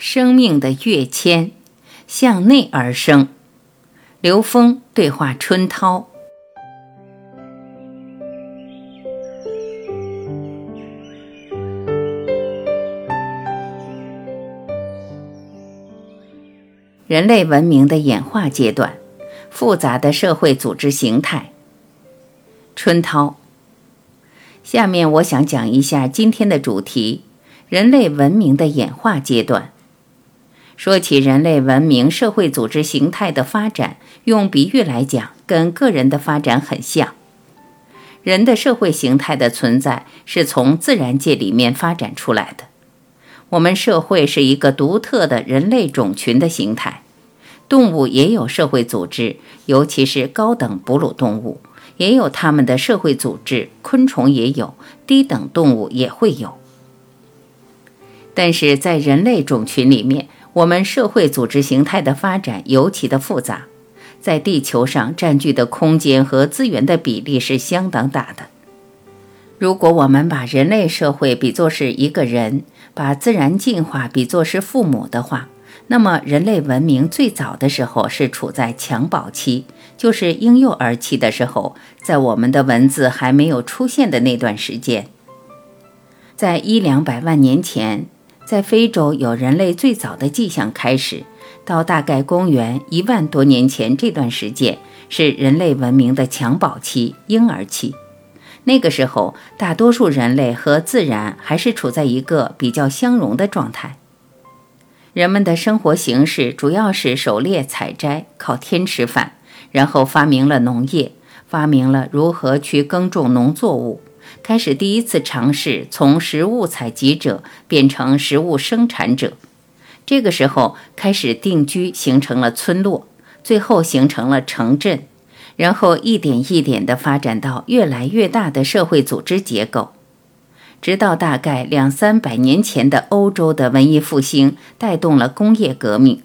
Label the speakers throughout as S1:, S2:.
S1: 生命的跃迁，向内而生。刘峰对话春涛。人类文明的演化阶段，复杂的社会组织形态。春涛。下面我想讲一下今天的主题：人类文明的演化阶段。说起人类文明社会组织形态的发展，用比喻来讲，跟个人的发展很像。人的社会形态的存在是从自然界里面发展出来的。我们社会是一个独特的人类种群的形态。动物也有社会组织，尤其是高等哺乳动物也有它们的社会组织，昆虫也有，低等动物也会有。但是在人类种群里面，我们社会组织形态的发展尤其的复杂，在地球上占据的空间和资源的比例是相当大的。如果我们把人类社会比作是一个人，把自然进化比作是父母的话，那么人类文明最早的时候是处在襁褓期，就是婴幼儿期的时候，在我们的文字还没有出现的那段时间，在一两百万年前。在非洲有人类最早的迹象开始，到大概公元一万多年前这段时间是人类文明的襁褓期、婴儿期。那个时候，大多数人类和自然还是处在一个比较相融的状态。人们的生活形式主要是狩猎采摘，靠天吃饭，然后发明了农业，发明了如何去耕种农作物。开始第一次尝试从食物采集者变成食物生产者，这个时候开始定居，形成了村落，最后形成了城镇，然后一点一点地发展到越来越大的社会组织结构，直到大概两三百年前的欧洲的文艺复兴带动了工业革命，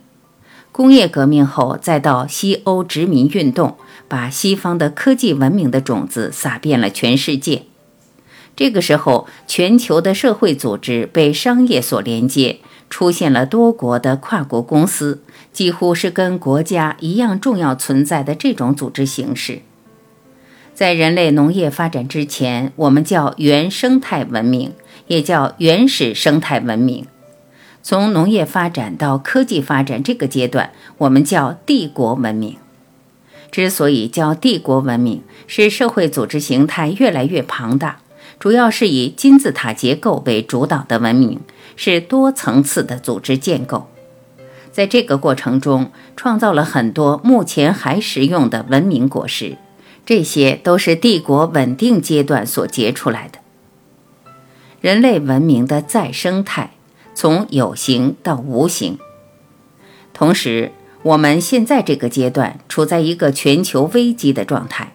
S1: 工业革命后再到西欧殖民运动，把西方的科技文明的种子撒遍了全世界。这个时候，全球的社会组织被商业所连接，出现了多国的跨国公司，几乎是跟国家一样重要存在的这种组织形式。在人类农业发展之前，我们叫原生态文明，也叫原始生态文明。从农业发展到科技发展这个阶段，我们叫帝国文明。之所以叫帝国文明，是社会组织形态越来越庞大。主要是以金字塔结构为主导的文明，是多层次的组织建构。在这个过程中，创造了很多目前还实用的文明果实，这些都是帝国稳定阶段所结出来的。人类文明的再生态，从有形到无形。同时，我们现在这个阶段处在一个全球危机的状态。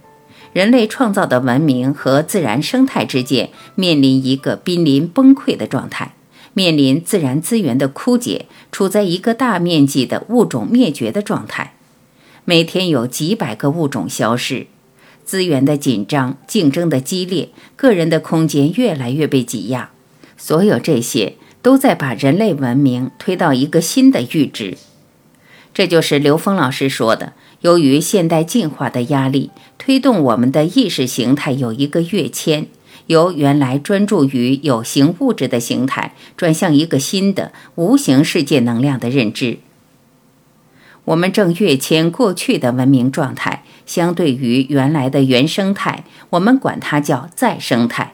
S1: 人类创造的文明和自然生态之间面临一个濒临崩溃的状态，面临自然资源的枯竭，处在一个大面积的物种灭绝的状态。每天有几百个物种消失，资源的紧张，竞争的激烈，个人的空间越来越被挤压。所有这些都在把人类文明推到一个新的阈值。这就是刘峰老师说的。由于现代进化的压力，推动我们的意识形态有一个跃迁，由原来专注于有形物质的形态，转向一个新的无形世界能量的认知。我们正跃迁过去的文明状态，相对于原来的原生态，我们管它叫再生态。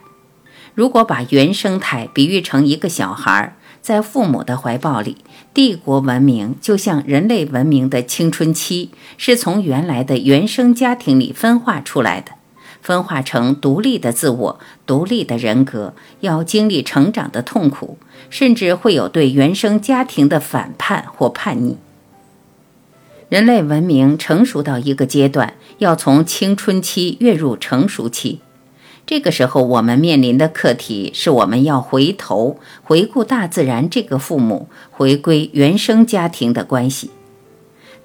S1: 如果把原生态比喻成一个小孩儿。在父母的怀抱里，帝国文明就像人类文明的青春期，是从原来的原生家庭里分化出来的，分化成独立的自我、独立的人格，要经历成长的痛苦，甚至会有对原生家庭的反叛或叛逆。人类文明成熟到一个阶段，要从青春期跃入成熟期。这个时候，我们面临的课题是我们要回头回顾大自然这个父母，回归原生家庭的关系。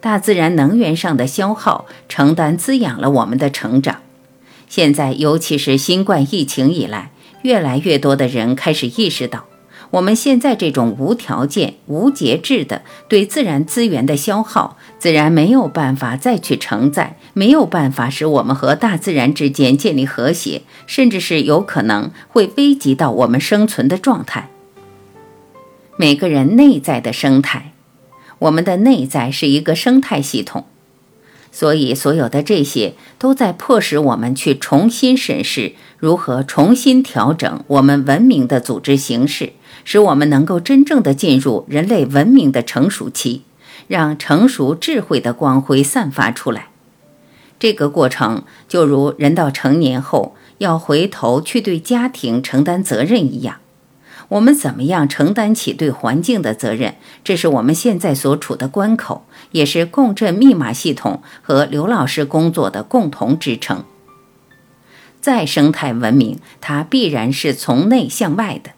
S1: 大自然能源上的消耗，承担滋养了我们的成长。现在，尤其是新冠疫情以来，越来越多的人开始意识到，我们现在这种无条件、无节制的对自然资源的消耗，自然没有办法再去承载，没有办法使我们和大自然之间建立和谐，甚至是有可能会危及到我们生存的状态。每个人内在的生态，我们的内在是一个生态系统。所以，所有的这些都在迫使我们去重新审视如何重新调整我们文明的组织形式，使我们能够真正的进入人类文明的成熟期，让成熟智慧的光辉散发出来。这个过程就如人到成年后要回头去对家庭承担责任一样。我们怎么样承担起对环境的责任？这是我们现在所处的关口，也是共振密码系统和刘老师工作的共同支撑。再生态文明，它必然是从内向外的。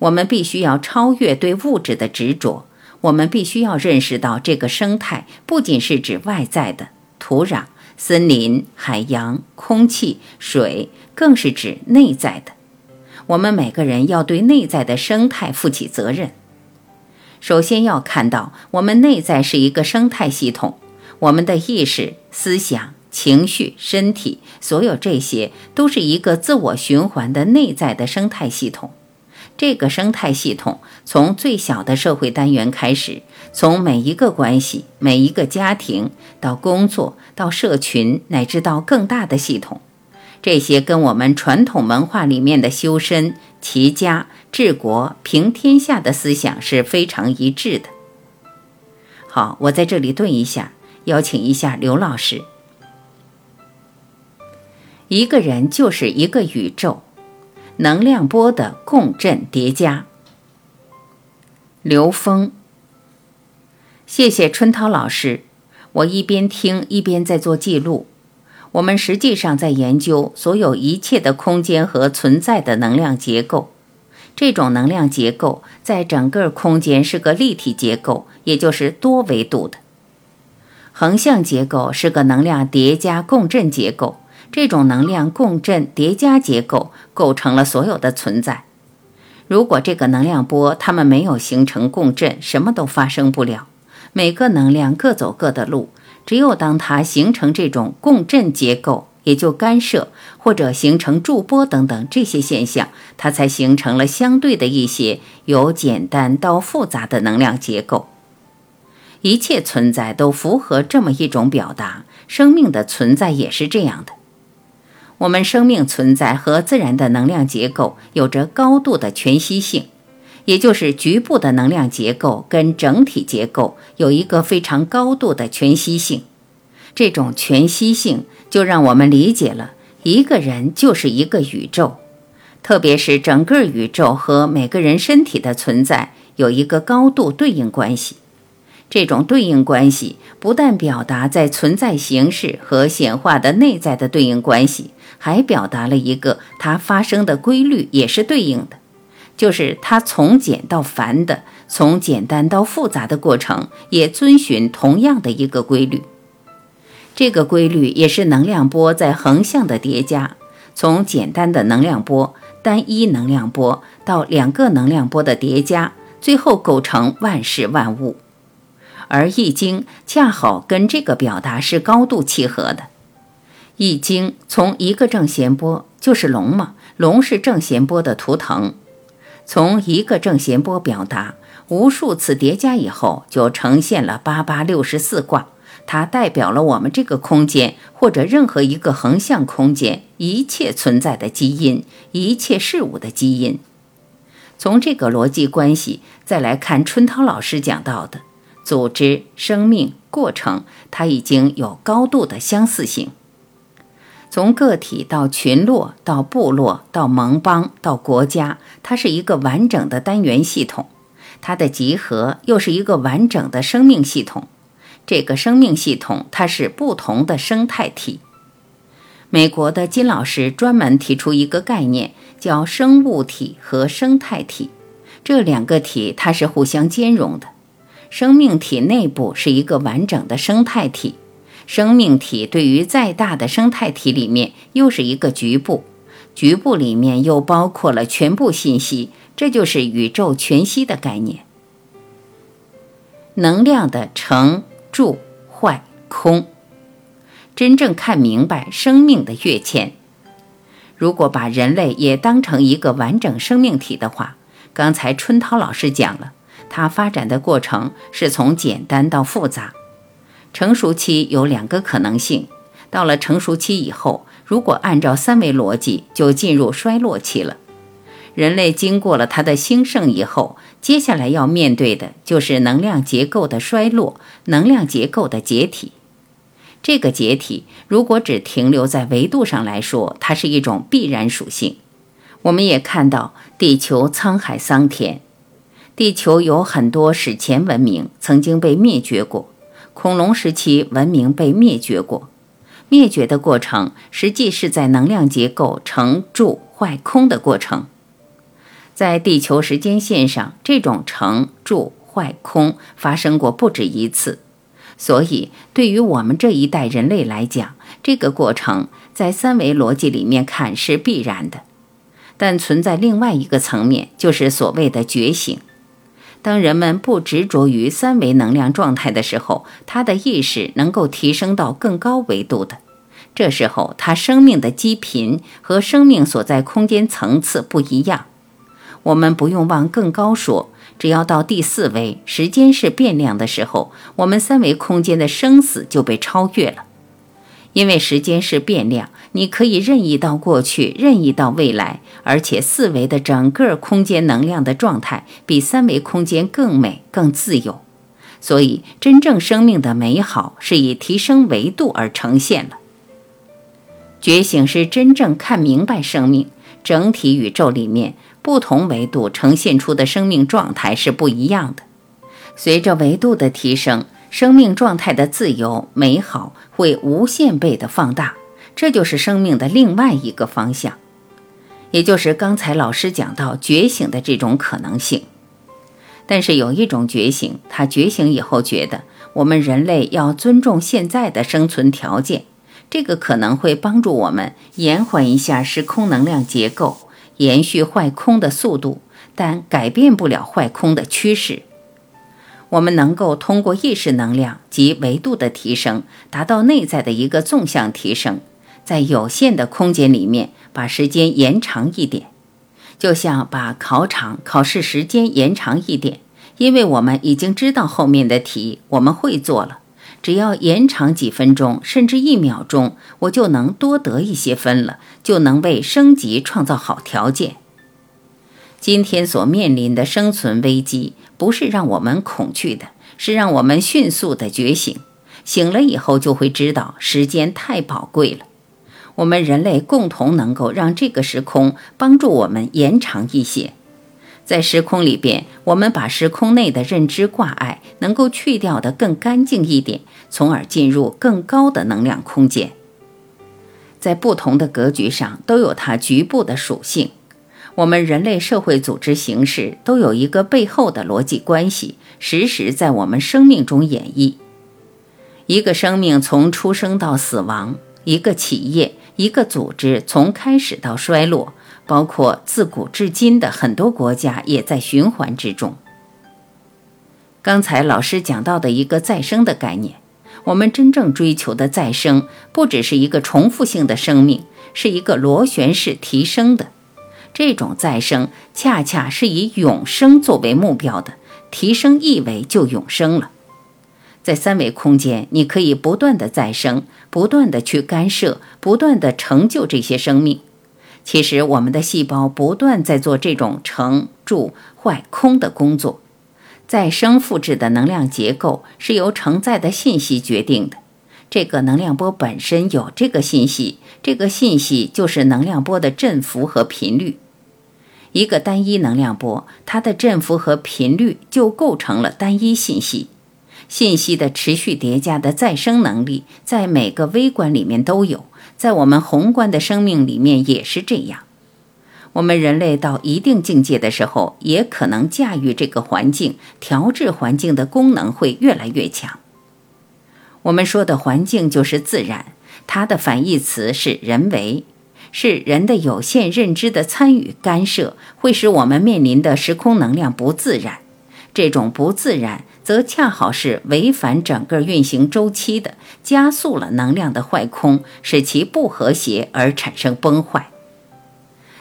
S1: 我们必须要超越对物质的执着，我们必须要认识到，这个生态不仅是指外在的土壤、森林、海洋、空气、水，更是指内在的。我们每个人要对内在的生态负起责任。首先要看到，我们内在是一个生态系统，我们的意识、思想、情绪、身体，所有这些都是一个自我循环的内在的生态系统。这个生态系统从最小的社会单元开始，从每一个关系、每一个家庭到工作，到社群，乃至到更大的系统。这些跟我们传统文化里面的修身、齐家、治国、平天下的思想是非常一致的。好，我在这里顿一下，邀请一下刘老师。一个人就是一个宇宙，能量波的共振叠加。刘峰，谢谢春涛老师，我一边听一边在做记录。我们实际上在研究所有一切的空间和存在的能量结构。这种能量结构在整个空间是个立体结构，也就是多维度的。横向结构是个能量叠加共振结构。这种能量共振叠加结构构成了所有的存在。如果这个能量波它们没有形成共振，什么都发生不了。每个能量各走各的路。只有当它形成这种共振结构，也就干涉或者形成驻波等等这些现象，它才形成了相对的一些由简单到复杂的能量结构。一切存在都符合这么一种表达，生命的存在也是这样的。我们生命存在和自然的能量结构有着高度的全息性。也就是局部的能量结构跟整体结构有一个非常高度的全息性，这种全息性就让我们理解了一个人就是一个宇宙，特别是整个宇宙和每个人身体的存在有一个高度对应关系。这种对应关系不但表达在存在形式和显化的内在的对应关系，还表达了一个它发生的规律也是对应的。就是它从简到繁的，从简单到复杂的过程，也遵循同样的一个规律。这个规律也是能量波在横向的叠加，从简单的能量波、单一能量波到两个能量波的叠加，最后构成万事万物。而易经恰好跟这个表达是高度契合的。易经从一个正弦波，就是龙嘛，龙是正弦波的图腾。从一个正弦波表达，无数次叠加以后，就呈现了八八六十四卦。它代表了我们这个空间或者任何一个横向空间一切存在的基因，一切事物的基因。从这个逻辑关系再来看，春涛老师讲到的组织、生命、过程，它已经有高度的相似性。从个体到群落，到部落，到盟邦，到国家，它是一个完整的单元系统。它的集合又是一个完整的生命系统。这个生命系统，它是不同的生态体。美国的金老师专门提出一个概念，叫生物体和生态体。这两个体它是互相兼容的。生命体内部是一个完整的生态体。生命体对于再大的生态体里面又是一个局部，局部里面又包括了全部信息，这就是宇宙全息的概念。能量的成、住、坏、空，真正看明白生命的跃迁。如果把人类也当成一个完整生命体的话，刚才春涛老师讲了，它发展的过程是从简单到复杂。成熟期有两个可能性，到了成熟期以后，如果按照三维逻辑，就进入衰落期了。人类经过了它的兴盛以后，接下来要面对的就是能量结构的衰落，能量结构的解体。这个解体如果只停留在维度上来说，它是一种必然属性。我们也看到，地球沧海桑田，地球有很多史前文明曾经被灭绝过。恐龙时期文明被灭绝过，灭绝的过程实际是在能量结构成住坏空的过程。在地球时间线上，这种成住坏空发生过不止一次，所以对于我们这一代人类来讲，这个过程在三维逻辑里面看是必然的。但存在另外一个层面，就是所谓的觉醒。当人们不执着于三维能量状态的时候，他的意识能够提升到更高维度的。这时候，他生命的基频和生命所在空间层次不一样。我们不用往更高说，只要到第四维，时间是变量的时候，我们三维空间的生死就被超越了。因为时间是变量，你可以任意到过去，任意到未来，而且四维的整个空间能量的状态比三维空间更美、更自由。所以，真正生命的美好是以提升维度而呈现了。觉醒是真正看明白生命整体宇宙里面不同维度呈现出的生命状态是不一样的。随着维度的提升。生命状态的自由美好会无限倍的放大，这就是生命的另外一个方向，也就是刚才老师讲到觉醒的这种可能性。但是有一种觉醒，他觉醒以后觉得我们人类要尊重现在的生存条件，这个可能会帮助我们延缓一下时空能量结构，延续坏空的速度，但改变不了坏空的趋势。我们能够通过意识能量及维度的提升，达到内在的一个纵向提升，在有限的空间里面把时间延长一点，就像把考场考试时间延长一点，因为我们已经知道后面的题，我们会做了，只要延长几分钟，甚至一秒钟，我就能多得一些分了，就能为升级创造好条件。今天所面临的生存危机，不是让我们恐惧的，是让我们迅速的觉醒。醒了以后，就会知道时间太宝贵了。我们人类共同能够让这个时空帮助我们延长一些。在时空里边，我们把时空内的认知挂碍能够去掉的更干净一点，从而进入更高的能量空间。在不同的格局上，都有它局部的属性。我们人类社会组织形式都有一个背后的逻辑关系，时时在我们生命中演绎。一个生命从出生到死亡，一个企业、一个组织从开始到衰落，包括自古至今的很多国家也在循环之中。刚才老师讲到的一个再生的概念，我们真正追求的再生，不只是一个重复性的生命，是一个螺旋式提升的。这种再生恰恰是以永生作为目标的，提升一维就永生了。在三维空间，你可以不断的再生，不断的去干涉，不断的成就这些生命。其实我们的细胞不断在做这种成、住、坏、空的工作。再生复制的能量结构是由承载的信息决定的。这个能量波本身有这个信息，这个信息就是能量波的振幅和频率。一个单一能量波，它的振幅和频率就构成了单一信息。信息的持续叠加的再生能力，在每个微观里面都有，在我们宏观的生命里面也是这样。我们人类到一定境界的时候，也可能驾驭这个环境，调制环境的功能会越来越强。我们说的环境就是自然，它的反义词是人为。是人的有限认知的参与干涉，会使我们面临的时空能量不自然。这种不自然，则恰好是违反整个运行周期的，加速了能量的坏空，使其不和谐而产生崩坏。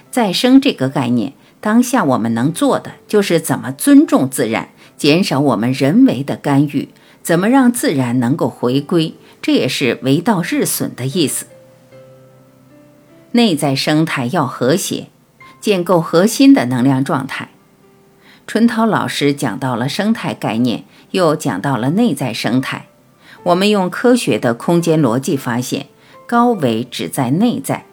S1: 再生这个概念，当下我们能做的就是怎么尊重自然，减少我们人为的干预，怎么让自然能够回归，这也是为道日损的意思。内在生态要和谐，建构核心的能量状态。春涛老师讲到了生态概念，又讲到了内在生态。我们用科学的空间逻辑发现，高维只在内在，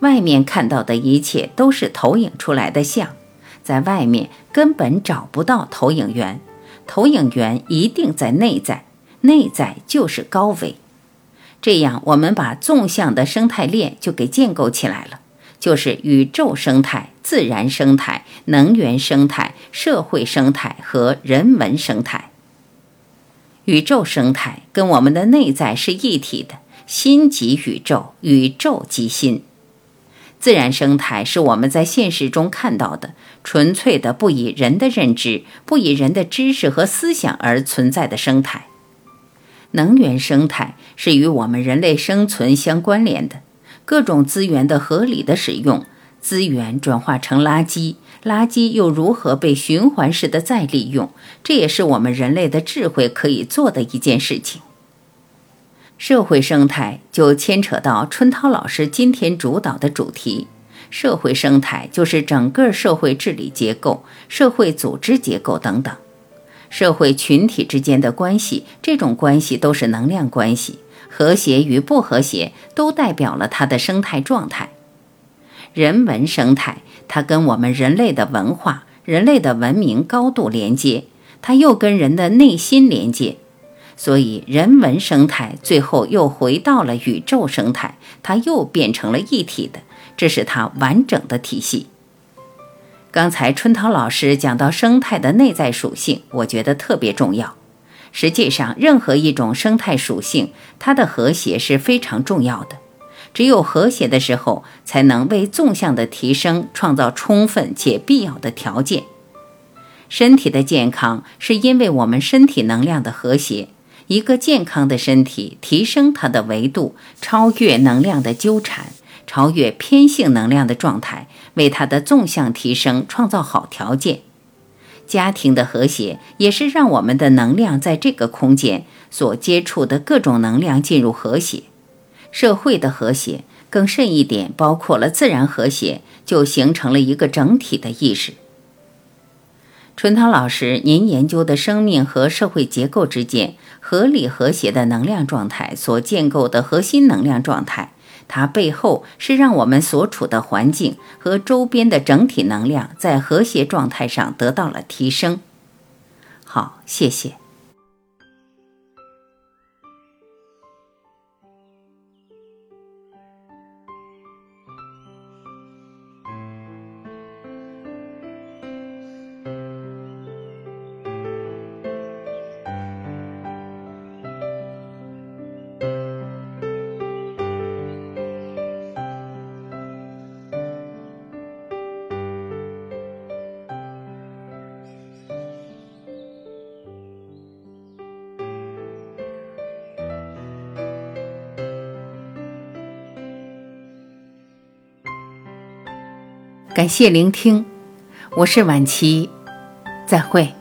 S1: 外面看到的一切都是投影出来的像，在外面根本找不到投影源，投影源一定在内在，内在就是高维。这样，我们把纵向的生态链就给建构起来了。就是宇宙生态、自然生态、能源生态、社会生态和人文生态。宇宙生态跟我们的内在是一体的，心即宇宙，宇宙即心。自然生态是我们在现实中看到的，纯粹的不以人的认知、不以人的知识和思想而存在的生态。能源生态是与我们人类生存相关联的。各种资源的合理的使用，资源转化成垃圾，垃圾又如何被循环式的再利用？这也是我们人类的智慧可以做的一件事情。社会生态就牵扯到春涛老师今天主导的主题。社会生态就是整个社会治理结构、社会组织结构等等，社会群体之间的关系，这种关系都是能量关系。和谐与不和谐都代表了它的生态状态。人文生态，它跟我们人类的文化、人类的文明高度连接，它又跟人的内心连接，所以人文生态最后又回到了宇宙生态，它又变成了一体的，这是它完整的体系。刚才春涛老师讲到生态的内在属性，我觉得特别重要。实际上，任何一种生态属性，它的和谐是非常重要的。只有和谐的时候，才能为纵向的提升创造充分且必要的条件。身体的健康是因为我们身体能量的和谐。一个健康的身体，提升它的维度，超越能量的纠缠，超越偏性能量的状态，为它的纵向提升创造好条件。家庭的和谐也是让我们的能量在这个空间所接触的各种能量进入和谐，社会的和谐更甚一点，包括了自然和谐，就形成了一个整体的意识。春涛老师，您研究的生命和社会结构之间合理和谐的能量状态所建构的核心能量状态。它背后是让我们所处的环境和周边的整体能量在和谐状态上得到了提升。好，谢谢。感谢聆听，我是晚琪，再会。